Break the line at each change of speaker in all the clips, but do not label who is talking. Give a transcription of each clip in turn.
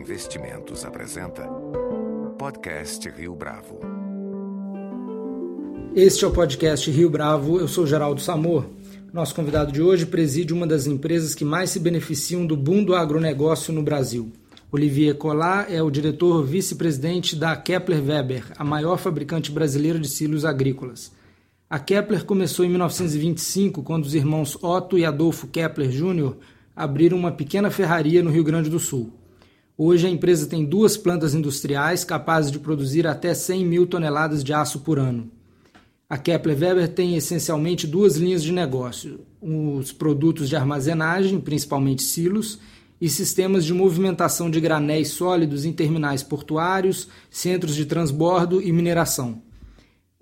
Investimentos apresenta Podcast Rio Bravo.
Este é o podcast Rio Bravo, eu sou Geraldo Samor. Nosso convidado de hoje preside uma das empresas que mais se beneficiam do boom do agronegócio no Brasil. Olivier Collard é o diretor vice-presidente da Kepler Weber, a maior fabricante brasileira de silos agrícolas. A Kepler começou em 1925, quando os irmãos Otto e Adolfo Kepler Jr. abriram uma pequena ferraria no Rio Grande do Sul. Hoje a empresa tem duas plantas industriais capazes de produzir até 100 mil toneladas de aço por ano. A Kepler Weber tem essencialmente duas linhas de negócio: os produtos de armazenagem, principalmente silos, e sistemas de movimentação de granéis sólidos em terminais portuários, centros de transbordo e mineração.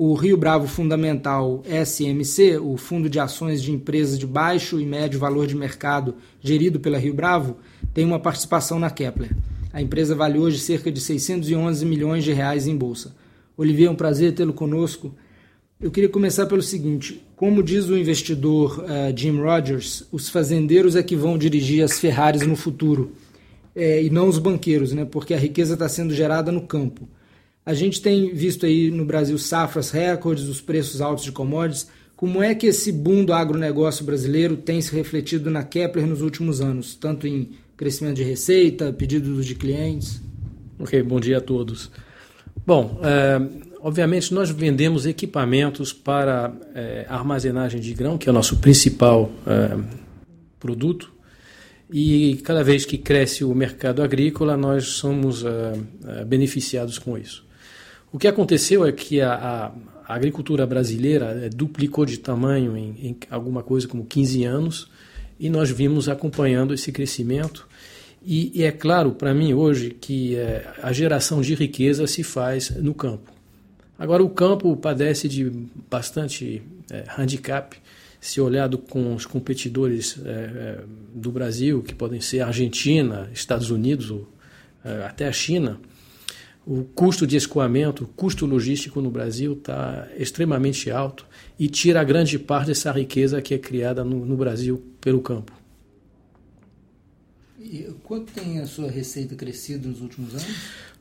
O Rio Bravo Fundamental SMC, o Fundo de Ações de Empresas de Baixo e Médio Valor de Mercado, gerido pela Rio Bravo, tem uma participação na Kepler. A empresa vale hoje cerca de 611 milhões de reais em bolsa. Olivier, é um prazer tê-lo conosco. Eu queria começar pelo seguinte: como diz o investidor uh, Jim Rogers, os fazendeiros é que vão dirigir as Ferraris no futuro, é, e não os banqueiros, né? porque a riqueza está sendo gerada no campo. A gente tem visto aí no Brasil safras recordes, os preços altos de commodities. Como é que esse boom do agronegócio brasileiro tem se refletido na Kepler nos últimos anos, tanto em crescimento de receita, pedidos de clientes?
Ok, bom dia a todos. Bom, é, obviamente nós vendemos equipamentos para é, armazenagem de grão, que é o nosso principal é, produto, e cada vez que cresce o mercado agrícola, nós somos beneficiados com isso. O que aconteceu é que a, a, agricultura brasileira eh, duplicou de tamanho em, em, alguma coisa como 15 anos e nós vimos acompanhando esse crescimento. E, e é claro para mim hoje que é, a geração de riqueza se faz no campo. Agora, o campo padece de bastante é, handicap se olhado com os competidores é, do Brasil, que podem ser Argentina, Estados Unidos ou até a China o custo de escoamento, o custo logístico no Brasil está extremamente alto e tira grande parte dessa riqueza que é criada no, no Brasil pelo campo.
E quanto tem a sua receita crescido nos últimos anos?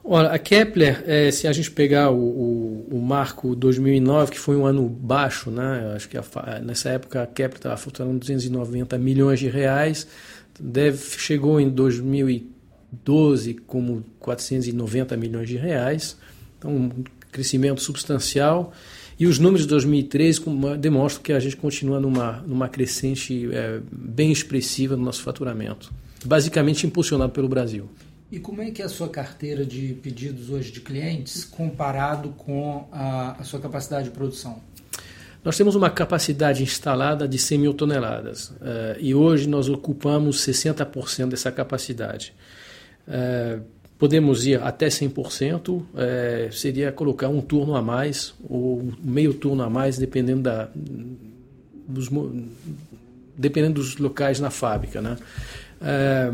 Olha, a Kepler, é, se a gente pegar o, o, o, marco 2009, que foi um ano baixo, né? acho que a, nessa época a Kepler estava faturando 290 milhões de reais, deve, chegou em 2013 12 como 490 milhões de reais, então um crescimento substancial. E os números de 2013 demonstram que a gente continua numa, numa crescente é, bem expressiva no nosso faturamento, basicamente impulsionado pelo Brasil.
E como é que é a sua carteira de pedidos hoje de clientes comparado com a, a sua capacidade de produção?
Nós temos uma capacidade instalada de 100 mil toneladas uh, e hoje nós ocupamos 60% dessa capacidade. É, podemos ir até 100%, é, seria colocar um turno a mais ou meio turno a mais, dependendo, da, dos, dependendo dos locais na fábrica. Né? É,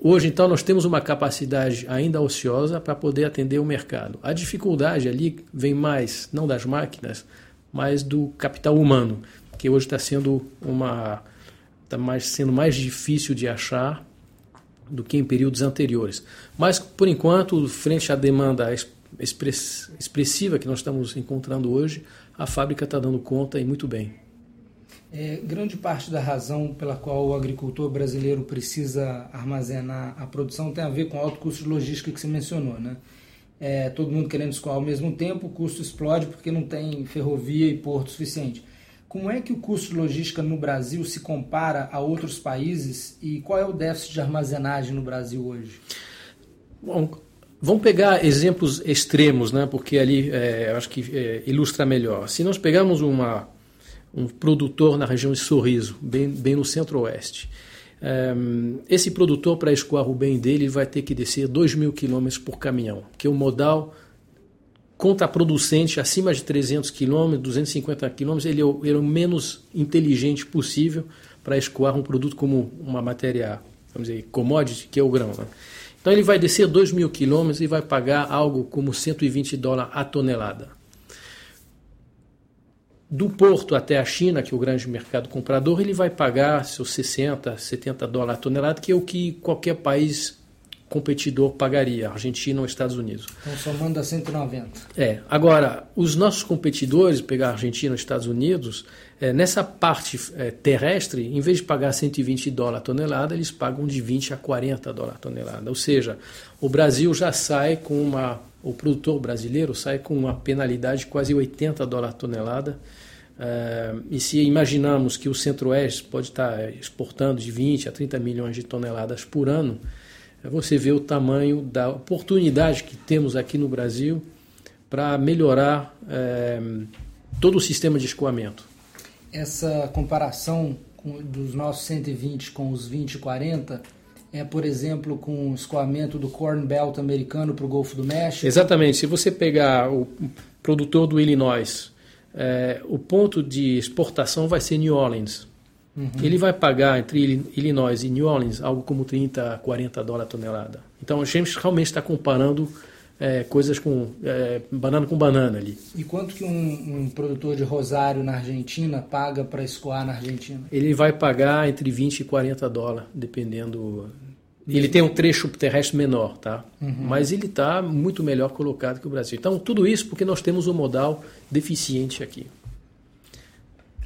hoje, então, nós temos uma capacidade ainda ociosa para poder atender o mercado. A dificuldade ali vem mais, não das máquinas, mas do capital humano, que hoje está sendo uma está mais, sendo mais difícil de achar do que em períodos anteriores. Mas, por enquanto, frente à demanda expressiva que nós estamos encontrando hoje, a fábrica está dando conta e muito bem.
É, grande parte da razão pela qual o agricultor brasileiro precisa armazenar a produção tem a ver com o alto custo de logística que você mencionou, né? É, todo mundo querendo escoar ao mesmo tempo, o custo explode porque não tem ferrovia e porto suficiente. Como é que o custo de logística no Brasil se compara a outros países e qual é o déficit de armazenagem no Brasil hoje?
Bom, vamos pegar exemplos extremos, né? porque ali é, eu acho que é, ilustra melhor. Se nós pegarmos uma, um produtor na região de Sorriso, bem, bem no centro-oeste, é, esse produtor, para escoar o bem dele, vai ter que descer 2 mil quilômetros por caminhão, que é o modal contraproducente acima de 300 km, 250 km, ele é o, ele é o menos inteligente possível para escoar um produto como uma matéria, vamos dizer, commodity, que é o grão. Né? Então ele vai descer 2 mil quilômetros e vai pagar algo como 120 dólares a tonelada. Do porto até a China, que é o grande mercado comprador, ele vai pagar seus 60, 70 dólares a tonelada, que é o que qualquer país competidor pagaria, Argentina ou Estados Unidos.
Então somando a 190.
É. Agora, os nossos competidores, pegar Argentina ou Estados Unidos, é, nessa parte é, terrestre, em vez de pagar 120 dólares a tonelada, eles pagam de 20 a 40 dólares a tonelada. Ou seja, o Brasil já sai com uma. O produtor brasileiro sai com uma penalidade de quase 80 dólares a tonelada. É, e se imaginamos que o Centro-Oeste pode estar exportando de 20 a 30 milhões de toneladas por ano, você vê o tamanho da oportunidade que temos aqui no Brasil para melhorar é, todo o sistema de escoamento
essa comparação dos nossos 120 com os 20 e 40 é, por exemplo, com o escoamento do Corn Belt americano para o Golfo do México?
Exatamente. Se você pegar o produtor do Illinois, é, o ponto de exportação vai ser New Orleans. Uhum. Ele vai pagar entre Illinois e New Orleans algo como 30, 40 dólares a tonelada. Então a gente realmente está comparando é, coisas com é, banana com banana ali.
E quanto que um, um produtor de rosário na Argentina paga para escoar na Argentina?
Ele vai pagar entre 20 e 40 dólares, dependendo. Ele tem um trecho terrestre menor, tá? Uhum. Mas ele está muito melhor colocado que o Brasil. Então, tudo isso porque nós temos um modal deficiente aqui.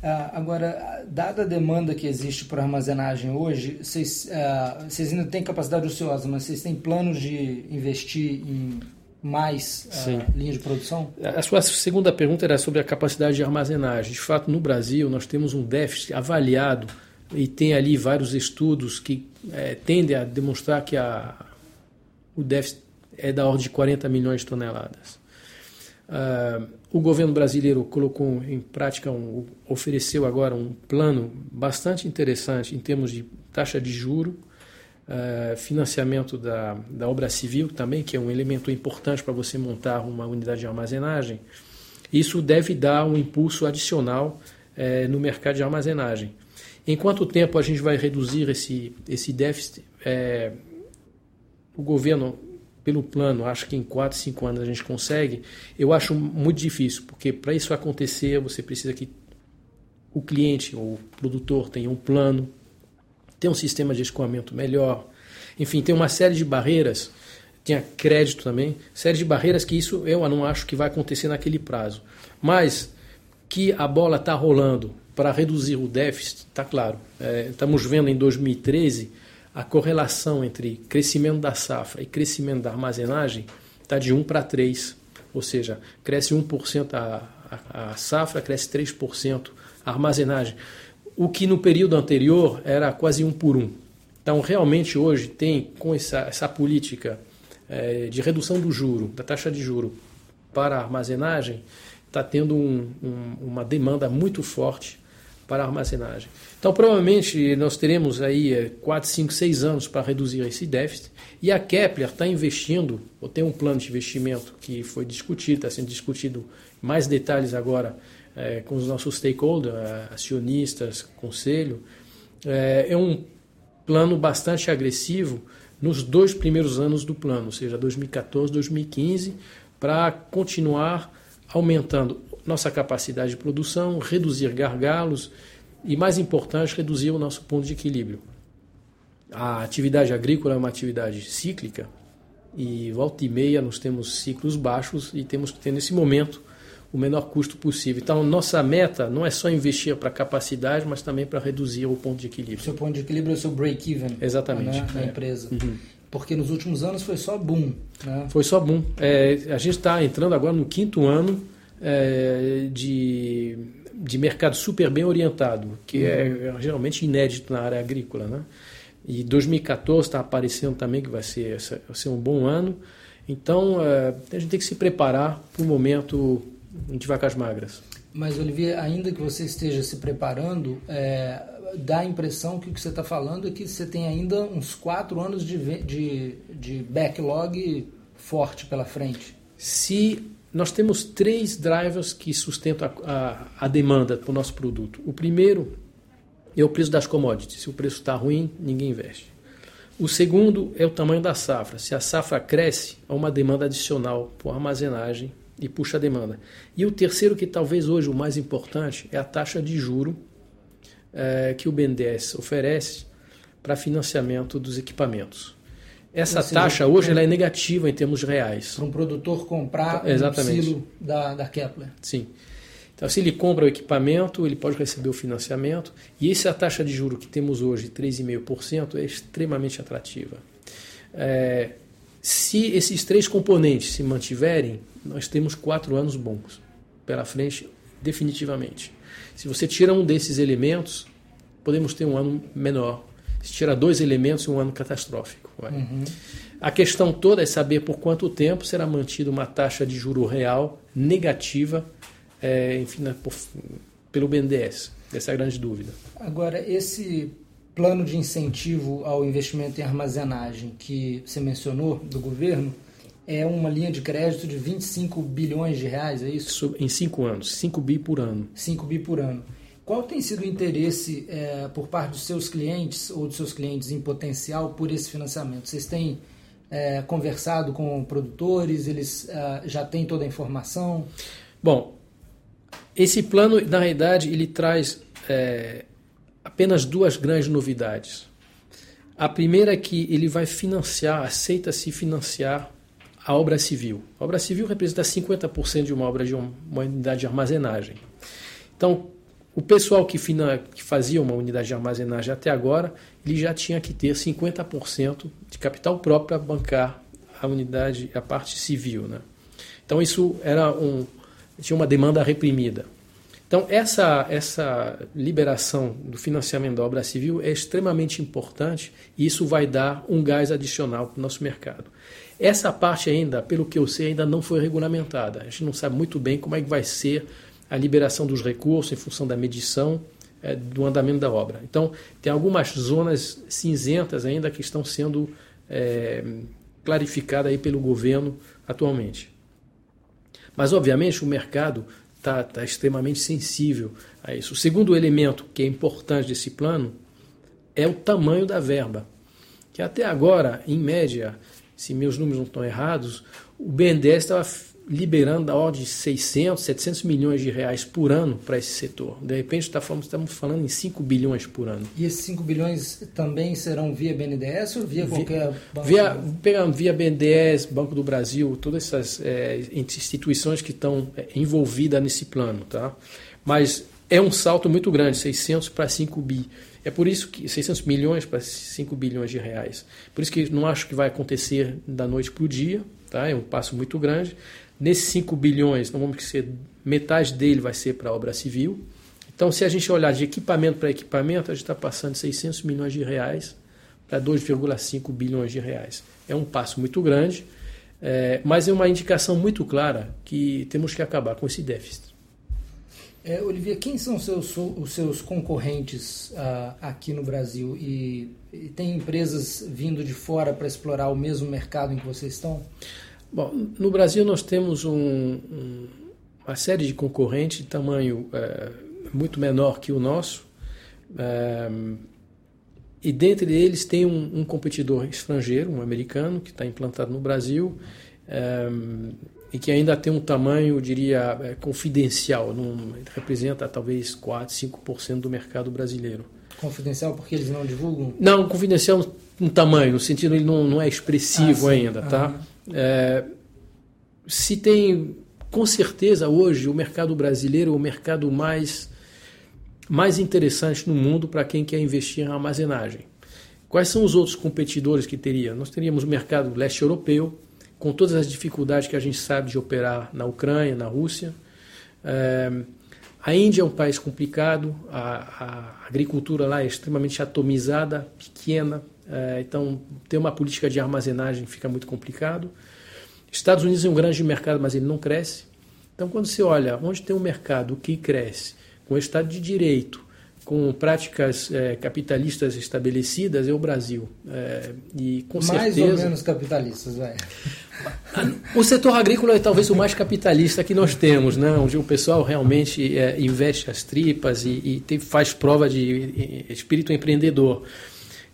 Ah, agora, dada a demanda que existe por armazenagem hoje, vocês, ah, vocês ainda têm capacidade ociosa, mas vocês têm planos de investir em mais uh, linha de produção?
A sua segunda pergunta era sobre a capacidade de armazenagem. De fato, no Brasil, nós temos um déficit avaliado e tem ali vários estudos que é, tendem a demonstrar que a, o déficit é da ordem de 40 milhões de toneladas. Uh, o governo brasileiro colocou em prática, um, ofereceu agora um plano bastante interessante em termos de taxa de juro, Uh, financiamento da, da obra civil também, que é um elemento importante para você montar uma unidade de armazenagem. Isso deve dar um impulso adicional uh, no mercado de armazenagem. Em quanto tempo a gente vai reduzir esse, esse déficit? Uh, o governo, pelo plano, acho que em 4, 5 anos a gente consegue. Eu acho muito difícil, porque para isso acontecer você precisa que o cliente ou o produtor tenha um plano tem um sistema de escoamento melhor. Enfim, tem uma série de barreiras, tinha crédito também, série de barreiras que isso eu não acho que vai acontecer naquele prazo. Mas que a bola está rolando para reduzir o déficit, está claro. É, estamos vendo em 2013 a correlação entre crescimento da safra e crescimento da armazenagem está de 1 para 3. Ou seja, cresce 1% a, a, a safra, cresce 3% a armazenagem o que no período anterior era quase um por um. Então, realmente, hoje tem, com essa, essa política é, de redução do juro, da taxa de juro para a armazenagem, está tendo um, um, uma demanda muito forte para armazenagem. Então, provavelmente, nós teremos aí 4, 5, 6 anos para reduzir esse déficit. E a Kepler está investindo, ou tem um plano de investimento que foi discutido, está sendo discutido mais detalhes agora é, com os nossos stakeholders, é, acionistas, conselho, é, é um plano bastante agressivo nos dois primeiros anos do plano, ou seja, 2014, 2015, para continuar aumentando nossa capacidade de produção, reduzir gargalos e, mais importante, reduzir o nosso ponto de equilíbrio. A atividade agrícola é uma atividade cíclica e volta e meia nós temos ciclos baixos e temos que ter nesse momento o menor custo possível. Então, nossa meta não é só investir para capacidade, mas também para reduzir o ponto de equilíbrio. O
seu ponto de equilíbrio é o seu break-even
Exatamente,
né, na é. empresa. Uhum. Porque nos últimos anos foi só boom. Né?
Foi só boom. É, a gente está entrando agora no quinto ano é, de, de mercado super bem orientado, que é, uhum. é geralmente inédito na área agrícola. Né? E 2014 está aparecendo também que vai ser, vai ser um bom ano. Então, é, a gente tem que se preparar para o momento de vacas magras.
Mas, Olivier, ainda que você esteja se preparando, é, dá a impressão que o que você está falando é que você tem ainda uns quatro anos de, de, de backlog forte pela frente.
Se nós temos três drivers que sustentam a, a, a demanda para o nosso produto. O primeiro é o preço das commodities. Se o preço está ruim, ninguém investe. O segundo é o tamanho da safra. Se a safra cresce, há uma demanda adicional por armazenagem e puxa a demanda. E o terceiro, que talvez hoje o mais importante, é a taxa de juro é, que o BNDES oferece para financiamento dos equipamentos. Essa seja, taxa hoje ela é negativa em termos reais.
Para um produtor comprar Exatamente. um silo da, da Kepler.
Sim. Então, se ele compra o equipamento, ele pode receber o financiamento. E essa taxa de juro que temos hoje, 3,5%, é extremamente atrativa. É, se esses três componentes se mantiverem, nós temos quatro anos bons pela frente, definitivamente. Se você tira um desses elementos, podemos ter um ano menor. Se tira dois elementos, um ano catastrófico. Uhum. A questão toda é saber por quanto tempo será mantida uma taxa de juro real negativa é, enfim, né, por, pelo BNDES. Essa é a grande dúvida.
Agora, esse plano de incentivo ao investimento em armazenagem que você mencionou do governo é uma linha de crédito de 25 bilhões de reais, é isso?
Em cinco anos, 5 bi por ano.
5 bi por ano. Qual tem sido o interesse é, por parte dos seus clientes ou dos seus clientes em potencial por esse financiamento? Vocês têm é, conversado com produtores? Eles é, já têm toda a informação?
Bom, esse plano, na realidade, ele traz apenas duas grandes novidades. A primeira é que ele vai financiar, aceita-se financiar a obra civil. A obra civil representa 50% de uma obra de uma unidade de armazenagem. Então, o pessoal que, fina, que fazia uma unidade de armazenagem até agora, ele já tinha que ter 50% de capital próprio para bancar a unidade, a parte civil. Né? Então, isso era um, tinha uma demanda reprimida. Então, essa, essa liberação do financiamento da obra civil é extremamente importante e isso vai dar um gás adicional para o nosso mercado. Essa parte ainda, pelo que eu sei, ainda não foi regulamentada. A gente não sabe muito bem como é que vai ser a liberação dos recursos em função da medição é, do andamento da obra. Então, tem algumas zonas cinzentas ainda que estão sendo é, clarificadas aí pelo governo atualmente. Mas, obviamente, o mercado está tá extremamente sensível a isso. O segundo elemento que é importante desse plano é o tamanho da verba. Que até agora, em média, se meus números não estão errados, o BNDES estava liberando da ordem de 600, 700 milhões de reais por ano para esse setor. De repente tá falando, estamos falando em 5 bilhões por ano.
E esses 5 bilhões também serão via BNDES ou via, via qualquer banco?
Via, via BNDES, Banco do Brasil, todas essas é, instituições que estão é, envolvidas nesse plano. Tá? Mas é um salto muito grande, 600 para 5 bi. É por isso que 600 milhões para 5 bilhões de reais. Por isso que não acho que vai acontecer da noite para o dia, tá? É um passo muito grande. Nesses 5 bilhões, não vamos ser metade dele vai ser para obra civil. Então, se a gente olhar de equipamento para equipamento, a gente está passando de 600 milhões de reais para 2,5 bilhões de reais. É um passo muito grande, é, mas é uma indicação muito clara que temos que acabar com esse déficit.
É, Olivia, quem são os seus, os seus concorrentes uh, aqui no Brasil? E, e, tem empresas vindo de fora para explorar o mesmo mercado em que vocês estão?
Bom, no Brasil nós temos um, um, uma série de concorrentes de tamanho é, muito menor que o nosso. É, e dentre eles tem um, um, competidor estrangeiro, um americano, que está implantado no Brasil é, e que ainda tem um tamanho, eu diria, é, confidencial, não, representa talvez 4, 5% do mercado brasileiro.
Confidencial porque eles não divulgam?
Não, confidencial no tamanho, no sentido ele não, não é expressivo ah, ainda, tá? É, se tem, com certeza, hoje o mercado brasileiro é o mercado mais, mais interessante no mundo para quem quer investir em armazenagem. Quais são os outros competidores que teria? Nós teríamos o mercado leste europeu, com todas as dificuldades que a gente sabe de operar na Ucrânia, na Rússia. É, a Índia é um país complicado, a, a agricultura lá é extremamente atomizada, pequena, então, ter uma política de armazenagem fica muito complicado. Estados Unidos é um grande mercado, mas ele não cresce. Então, quando você olha onde tem um mercado que cresce, com Estado de Direito, com práticas é, capitalistas estabelecidas, é o Brasil. É, e com
mais
certeza,
ou menos capitalistas, vai.
O setor agrícola é talvez o mais capitalista que nós temos, né? onde o pessoal realmente é, investe as tripas e, e tem, faz prova de espírito empreendedor.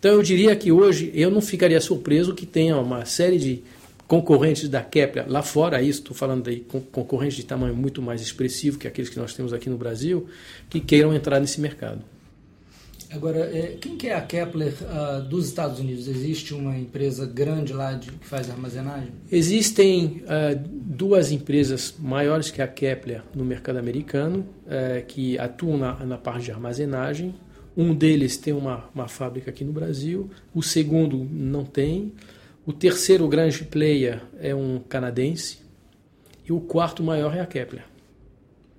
Então eu diria que hoje eu não ficaria surpreso que tenha uma série de concorrentes da Kepler lá fora, isso estou falando aí concorrentes de tamanho muito mais expressivo que aqueles que nós temos aqui no Brasil, que queiram entrar nesse mercado.
Agora, é, quem que é a Kepler uh, dos Estados Unidos? Existe uma empresa grande lá de, que faz armazenagem?
Existem uh, duas empresas maiores que a Kepler no mercado americano uh, que atuam na, na, parte de armazenagem. Um deles tem uma, uma fábrica aqui no Brasil, o segundo não tem. O terceiro grande player é um canadense e o quarto maior é a Kepler.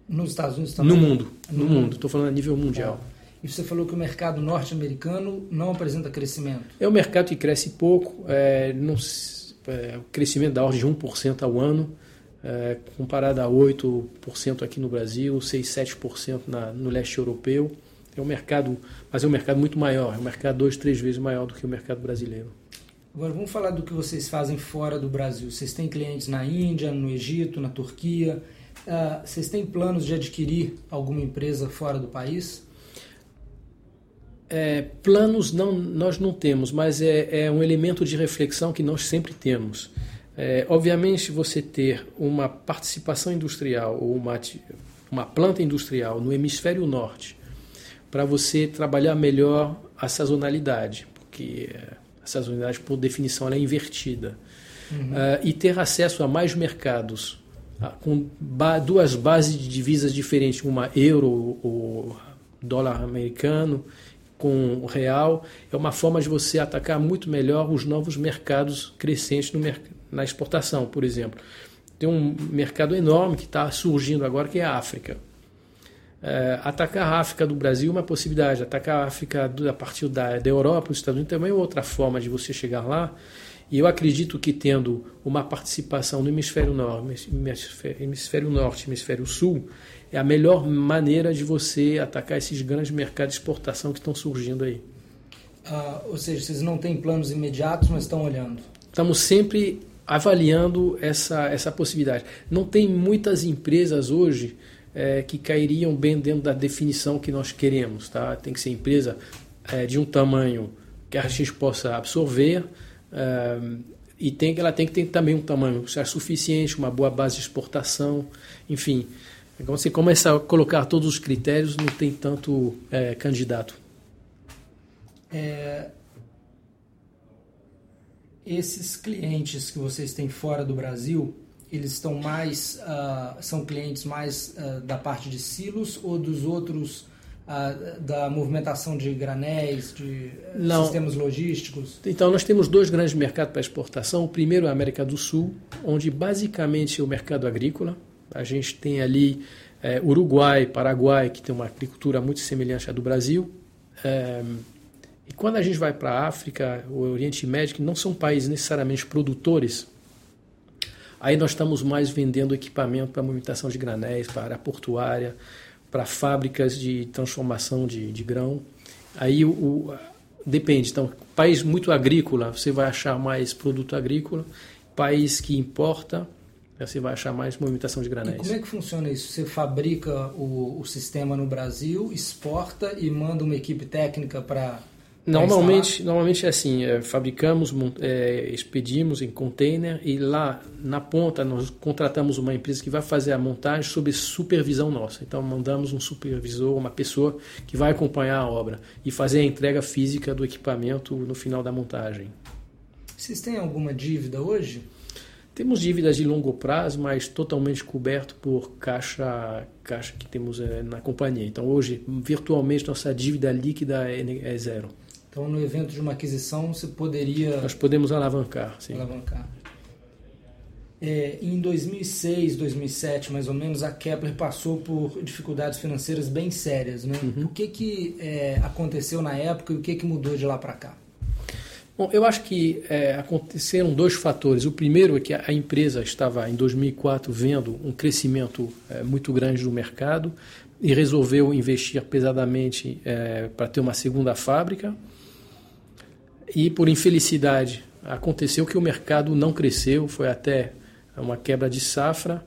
Nos Estados Unidos também?
No mundo, no, mundo. Estou falando a nível mundial.
É. E você falou que o mercado norte-americano não apresenta crescimento.
É um mercado que cresce pouco, é, não, é, o crescimento da ordem de 1% ao ano, é, comparado a 8% aqui no Brasil, 6, 7% na, no leste europeu. É um mercado, mas é um mercado muito maior, é um mercado dois, três vezes maior do que o mercado brasileiro.
Agora vamos falar do que vocês fazem fora do Brasil. Vocês têm clientes na Índia, no Egito, na Turquia. Uh, vocês têm planos de adquirir alguma empresa fora do país?
É, planos não, nós não temos, mas é, é, um elemento de reflexão que nós sempre temos. É, obviamente, você ter uma participação industrial ou uma, uma planta industrial no hemisfério norte para você trabalhar melhor a sazonalidade, porque a sazonalidade, por definição, é invertida, uhum. uh, e ter acesso a mais mercados uh, com ba duas bases de divisas diferentes, uma euro ou dólar americano com o real, é uma forma de você atacar muito melhor os novos mercados crescentes no, na exportação, por exemplo. Tem um mercado enorme que está surgindo agora, que é a África. É, atacar a África do Brasil é uma possibilidade, atacar a África do, a partir da, da Europa, os Estados Unidos também é outra forma de você chegar lá. E eu acredito que tendo uma participação no hemisfério norte, hemisfério, hemisfério norte, hemisfério sul, é a melhor maneira de você atacar esses grandes mercados de exportação que estão surgindo aí.
Ah, ou seja, vocês não têm planos imediatos, mas estão olhando.
Estamos sempre avaliando essa, essa possibilidade. Não tem muitas empresas hoje é, que cairiam bem dentro da definição que nós queremos. Tá? Tem que ser empresa é, de um tamanho que a gente possa absorver é, e tem, ela tem que ter também um tamanho suficiente, uma boa base de exportação, enfim. Quando você começa a colocar todos os critérios, não tem tanto é, candidato.
É, esses clientes que vocês têm fora do Brasil, eles estão mais uh, são clientes mais uh, da parte de silos ou dos outros uh, da movimentação de granéis, de Não. sistemas logísticos?
Então nós temos dois grandes mercados para exportação. O primeiro é a América do Sul, onde basicamente é o mercado agrícola a gente tem ali é, Uruguai, Paraguai, que tem uma agricultura muito semelhante à do Brasil. É, e quando a gente vai para a África, o Oriente Médio, que não são países necessariamente produtores, aí nós estamos mais vendendo equipamento para movimentação de granéis, para área portuária, para fábricas de transformação de, de grão. Aí o, o, depende. Então, país muito agrícola, você vai achar mais produto agrícola. País que importa, você vai achar mais movimentação de granéis. E
como é que funciona isso? Você fabrica o, o sistema no Brasil, exporta e manda uma equipe técnica para
Normalmente, normalmente é assim, é, fabricamos, é, expedimos em container e lá na ponta nós contratamos uma empresa que vai fazer a montagem sob supervisão nossa. Então mandamos um supervisor, uma pessoa que vai acompanhar a obra e fazer a entrega física do equipamento no final da montagem.
Vocês têm alguma dívida hoje?
Temos dívidas de longo prazo, mas totalmente coberto por caixa, caixa que temos é, na companhia. Então, hoje, virtualmente, nossa dívida líquida é, é, zero.
Então, no evento de uma aquisição, você poderia.
Nós podemos alavancar, sim.
Alavancar. É, em 2006, 2007, mais ou menos, a Kepler passou por dificuldades financeiras bem sérias. Né? Uhum. O que, que é, aconteceu na época e o que, que mudou de lá para cá?
Bom, eu acho que é, aconteceram dois fatores. O primeiro é que a empresa estava, em 2004, vendo um crescimento é, muito grande do mercado e resolveu investir pesadamente é, para ter uma segunda fábrica. E, por infelicidade, aconteceu que o mercado não cresceu, foi até uma quebra de safra.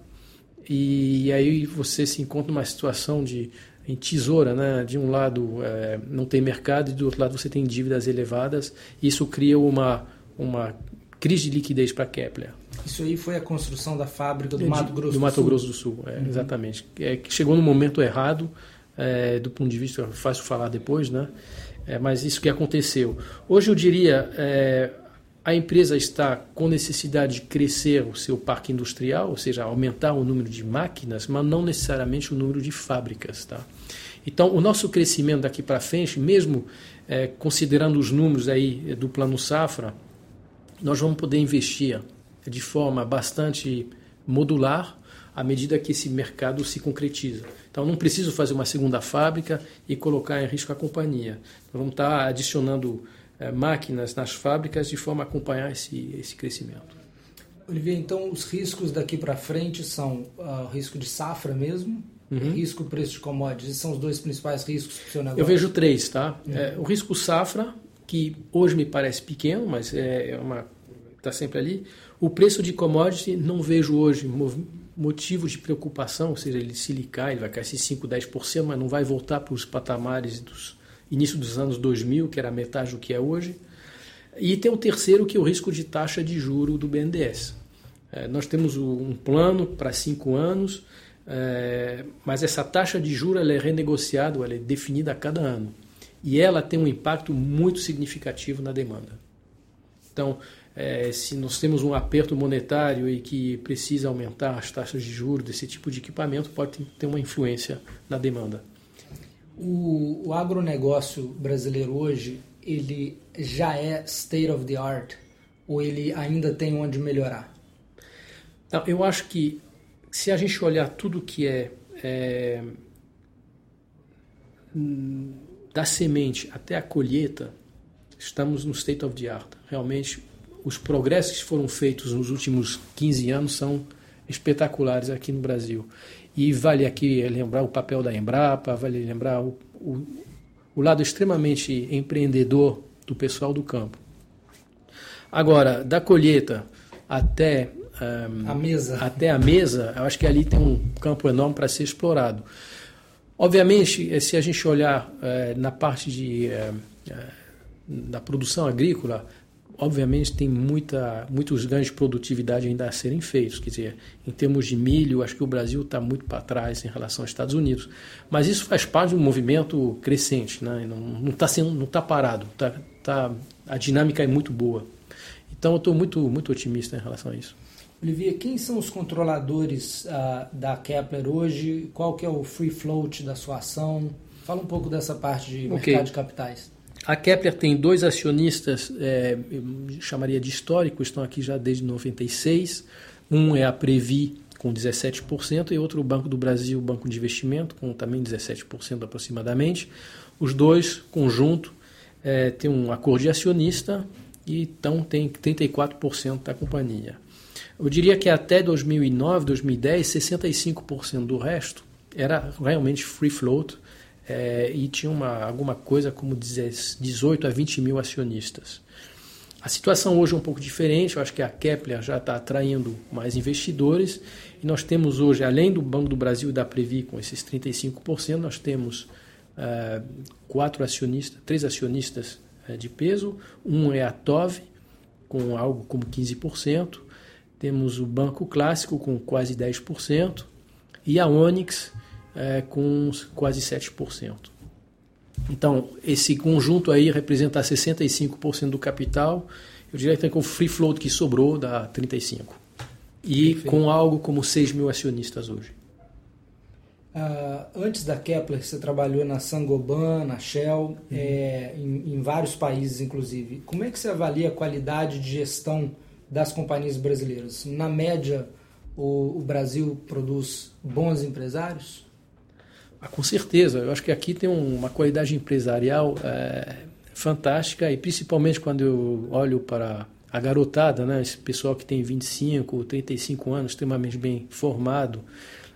E aí você se encontra numa situação de em tesoura, né? De um lado é, não tem mercado e do outro lado você tem dívidas elevadas. Isso cria uma uma crise de liquidez para Kepler.
Isso aí foi a construção da fábrica do Mato Grosso do,
do Mato Sul. Grosso do Sul, é, uhum. exatamente. É, chegou no momento errado, é, do ponto de vista fácil falar depois, né? É, mas isso que aconteceu. Hoje eu diria, é, a empresa está com necessidade de crescer o seu parque industrial, ou seja, aumentar o número de máquinas, mas não necessariamente o número de fábricas. Tá? Então, o nosso crescimento daqui para frente, mesmo é, considerando os números aí do Plano Safra, nós vamos poder investir de forma bastante modular à medida que esse mercado se concretiza. Então, não preciso fazer uma segunda fábrica e colocar em risco a companhia. Nós vamos estar adicionando é, máquinas nas fábricas de forma a acompanhar esse, esse crescimento.
Olivier, então os riscos daqui para frente são uh, o risco de safra mesmo, uhum. risco preço de commodities, são os dois principais riscos para o negócio?
Eu vejo três, tá? Uhum. É, o risco safra, que hoje me parece pequeno, mas é, é uma está sempre ali. O preço de commodity não vejo hoje motivo de preocupação, ou seja, ele se lhe cai, ele vai cair 5, 10%, mas não vai voltar para os patamares dos início dos anos 2000, que era metade do que é hoje. E tem o terceiro, que é o risco de taxa de juro do BNDES. É, nós temos um plano para cinco anos, é, mas essa taxa de juro ela é renegociada, ela é definida a cada ano. E ela tem um impacto muito significativo na demanda. Então, é, se nós temos um aperto monetário e que precisa aumentar as taxas de juros desse tipo de equipamento, pode ter uma influência na demanda.
O, o agronegócio brasileiro hoje, ele já é state of the art ou ele ainda tem onde melhorar?
Não, eu acho que se a gente olhar tudo que é, é da semente até a colheita, estamos no state of the art. Realmente, os progressos que foram feitos nos últimos 15 anos são espetaculares aqui no Brasil. E vale aqui lembrar o papel da Embrapa, vale lembrar o, o, o lado extremamente empreendedor do pessoal do campo. Agora, da colheita até
um, a mesa.
até a mesa, eu acho que ali tem um campo enorme para ser explorado. Obviamente, eh, se a gente olhar é, na parte de, da produção agrícola, obviamente tem muita, muitos ganhos de produtividade ainda a serem feitos. Quer dizer, em termos de milho, acho que o Brasil está muito para trás em relação aos Estados Unidos. Mas isso faz parte de um movimento crescente, né? não está sendo, não está parado. Tá, tá, a dinâmica é muito boa. Então eu estou muito, muito otimista em relação a isso.
Olivia, quem são os controladores uh, da Kepler hoje? Qual que é o free float da sua ação? Fala um pouco dessa parte de okay. mercado de capitais.
A Kepler tem dois acionistas, é, chamaria de histórico, estão aqui já desde 96. Um é a Previ, com 17%, e outro o Banco do Brasil, Banco de Investimento, com também 17% aproximadamente. Os dois, conjunto, é, têm um acordo de acionista e então tem 34% da companhia. Eu diria que até 2009, 2010, 65% do resto era realmente free float, é, e tinha uma, alguma coisa como 18 a 20 mil acionistas. A situação hoje é um pouco diferente, eu acho que a Kepler já está atraindo mais investidores e nós temos hoje, além do Banco do Brasil e da Previ com esses 35%, nós temos é, quatro acionistas, três acionistas é, de peso, um é a TOV com algo como 15%, temos o Banco Clássico com quase 10% e a Onyx é, com quase 7%. Então, esse conjunto aí representa 65% do capital. Eu diria que com o free float que sobrou dá 35%. E Perfeito. com algo como 6 mil acionistas hoje.
Uh, antes da Kepler, você trabalhou na Sangoban, na Shell, uhum. é, em, em, vários países, inclusive. Como é que você avalia a qualidade de gestão das companhias brasileiras? Na média, o, o Brasil produz bons empresários?
Ah, com certeza, eu acho que aqui tem uma qualidade empresarial é, fantástica. E principalmente quando eu olho para a garotada, né, esse pessoal que tem 25, 35 anos, extremamente bem formado,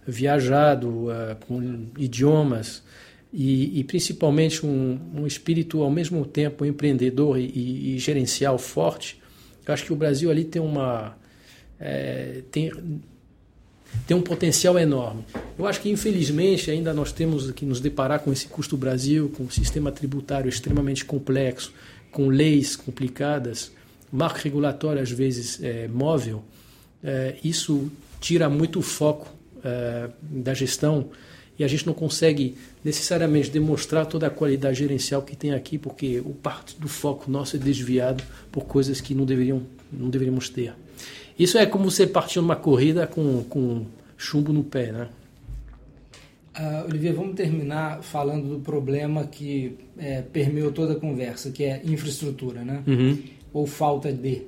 viajado, é, com idiomas e, e principalmente um, um, espírito ao mesmo tempo empreendedor e, e, e, gerencial forte, eu acho que o Brasil ali tem uma é, tem tem um potencial enorme. Eu acho que, infelizmente, ainda nós temos que nos deparar com esse custo Brasil, com um sistema tributário extremamente complexo, com leis complicadas, marco regulatório, às vezes, é, móvel. É, isso tira muito o foco é, da gestão e a gente não consegue necessariamente demonstrar toda a qualidade gerencial que tem aqui, porque o parte do foco nosso é desviado por coisas que não deveriam não deveríamos ter. Isso é como você partir numa corrida com, com chumbo no pé, né?
Uh, Olivier, vamos terminar falando do problema que é, permeou toda a conversa, que é infraestrutura, né?
Uhum.
Ou falta de.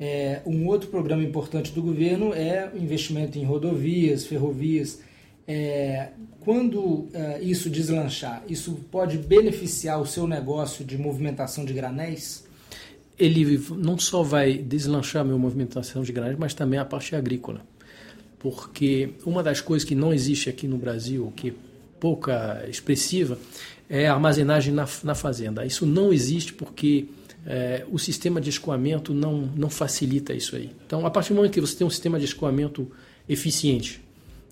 É, um outro programa importante do governo é o investimento em rodovias, ferrovias. É, quando é, isso deslanchar, isso pode beneficiar o seu negócio de movimentação de granéis?
Ele não só vai deslanchar minha movimentação de granéis, mas também a parte agrícola porque uma das coisas que não existe aqui no Brasil, que é pouca expressiva, é a armazenagem na, na fazenda. Isso não existe porque é, o sistema de escoamento não, não facilita isso aí. Então, a partir do momento que você tem um sistema de escoamento eficiente,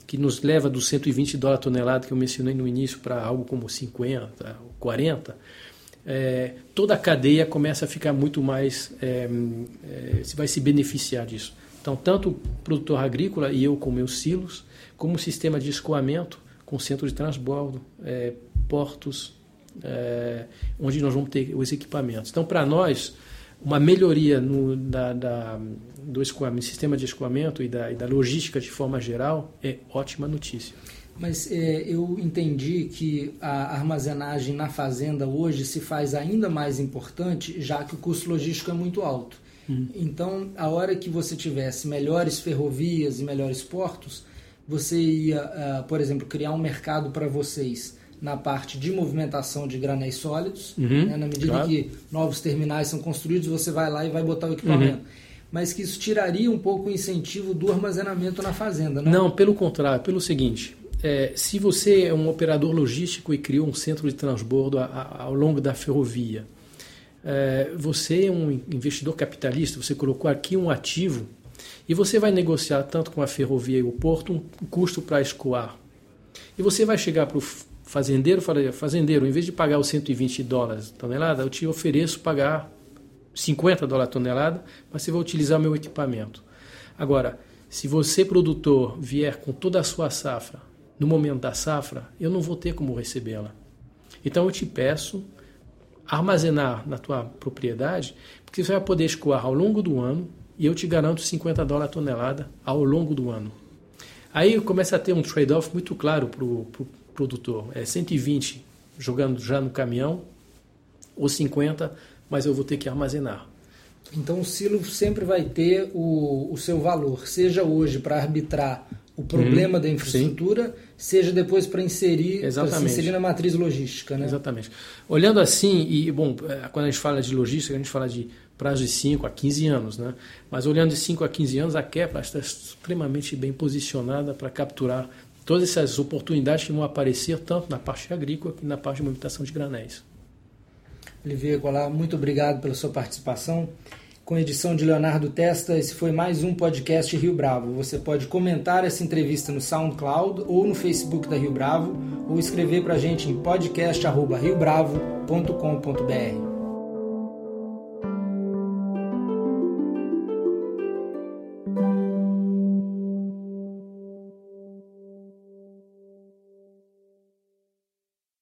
que nos leva dos 120 dólares a tonelada que eu mencionei no início para algo como 50, 40, é, toda a cadeia começa a ficar muito mais. É, é, vai se beneficiar disso. Então, tanto o produtor agrícola e eu com meus silos, como o sistema de escoamento com centro de transbordo, é, portos, é, onde nós vamos ter os equipamentos. Então, para nós, uma melhoria no, da, da, do escoamento, sistema de escoamento e da, e da logística de forma geral é ótima notícia.
Mas é, eu entendi que a armazenagem na fazenda hoje se faz ainda mais importante, já que o custo logístico é muito alto. Uhum. Então, a hora que você tivesse melhores ferrovias e melhores portos, você ia, uh, por exemplo, criar um mercado para vocês na parte de movimentação de granéis sólidos. Uhum, né? Na medida claro. que novos terminais são construídos, você vai lá e vai botar o equipamento. Uhum. Mas que isso tiraria um pouco o incentivo do armazenamento na fazenda, não?
Não, pelo contrário, pelo seguinte. É, se você é um operador logístico e criou um centro de transbordo a, a, ao longo da ferrovia, é, você é um investidor capitalista, você colocou aqui um ativo e você vai negociar tanto com a ferrovia e o porto um custo para escoar. E você vai chegar para o fazendeiro e falar, fazendeiro, em vez de pagar os 120 dólares tonelada, eu te ofereço pagar 50 dólares tonelada, mas você vai utilizar meu equipamento. Agora, se você, produtor, vier com toda a sua safra, no momento da safra, eu não vou ter como recebê-la. Então eu te peço armazenar na tua propriedade, porque você vai poder escoar ao longo do ano e eu te garanto 50 dólares a tonelada ao longo do ano. Aí começa a ter um trade-off muito claro para o pro produtor. É 120 jogando já no caminhão ou 50, mas eu vou ter que armazenar.
Então o silo sempre vai ter o, o seu valor, seja hoje para arbitrar o problema uhum, da infraestrutura, sim. seja depois para inserir, inserir na matriz logística. Né?
Exatamente. Olhando assim, e bom, é, quando a gente fala de logística, a gente fala de prazo de 5 a 15 anos, né? mas olhando de 5 a 15 anos, a Kepler está extremamente bem posicionada para capturar todas essas oportunidades que vão aparecer tanto na parte agrícola como na parte de movimentação de granéis.
Olivier Colar, muito obrigado pela sua participação com edição de Leonardo Testa. Esse foi mais um podcast Rio Bravo. Você pode comentar essa entrevista no SoundCloud ou no Facebook da Rio Bravo ou escrever para a gente em podcast@riobravo.com.br.